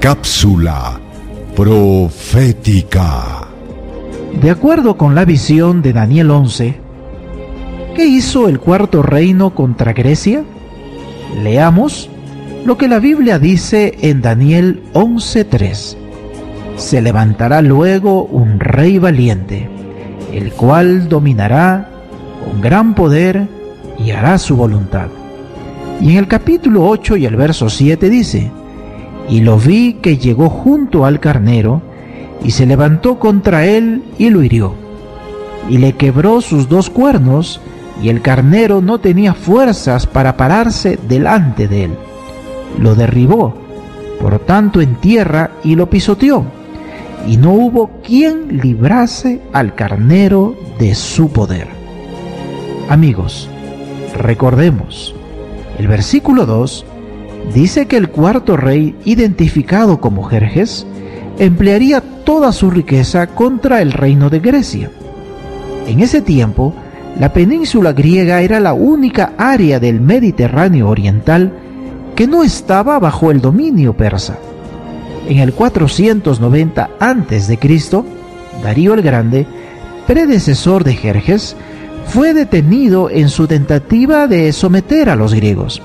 Cápsula profética. De acuerdo con la visión de Daniel 11, ¿qué hizo el cuarto reino contra Grecia? Leamos lo que la Biblia dice en Daniel 11:3. Se levantará luego un rey valiente, el cual dominará con gran poder y hará su voluntad. Y en el capítulo 8 y el verso 7 dice, y lo vi que llegó junto al carnero, y se levantó contra él y lo hirió, y le quebró sus dos cuernos, y el carnero no tenía fuerzas para pararse delante de él. Lo derribó, por tanto, en tierra y lo pisoteó, y no hubo quien librase al carnero de su poder. Amigos, recordemos, el versículo 2 dice que el cuarto rey, identificado como Jerjes, emplearía toda su riqueza contra el reino de Grecia. En ese tiempo, la península griega era la única área del Mediterráneo oriental que no estaba bajo el dominio persa. En el 490 a.C., Darío el Grande, predecesor de Jerjes, fue detenido en su tentativa de someter a los griegos.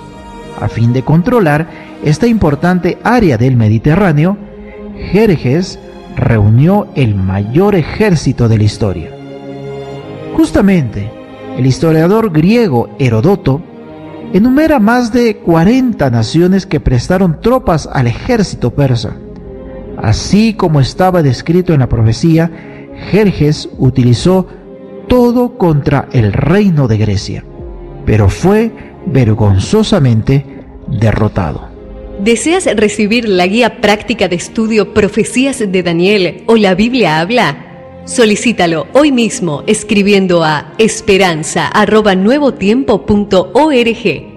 A fin de controlar esta importante área del Mediterráneo, Jerjes reunió el mayor ejército de la historia. Justamente, el historiador griego Herodoto enumera más de 40 naciones que prestaron tropas al ejército persa. Así como estaba descrito en la profecía, Jerjes utilizó todo contra el reino de Grecia, pero fue vergonzosamente derrotado. ¿Deseas recibir la guía práctica de estudio Profecías de Daniel o la Biblia habla? Solicítalo hoy mismo escribiendo a esperanza.nuevotiempo.org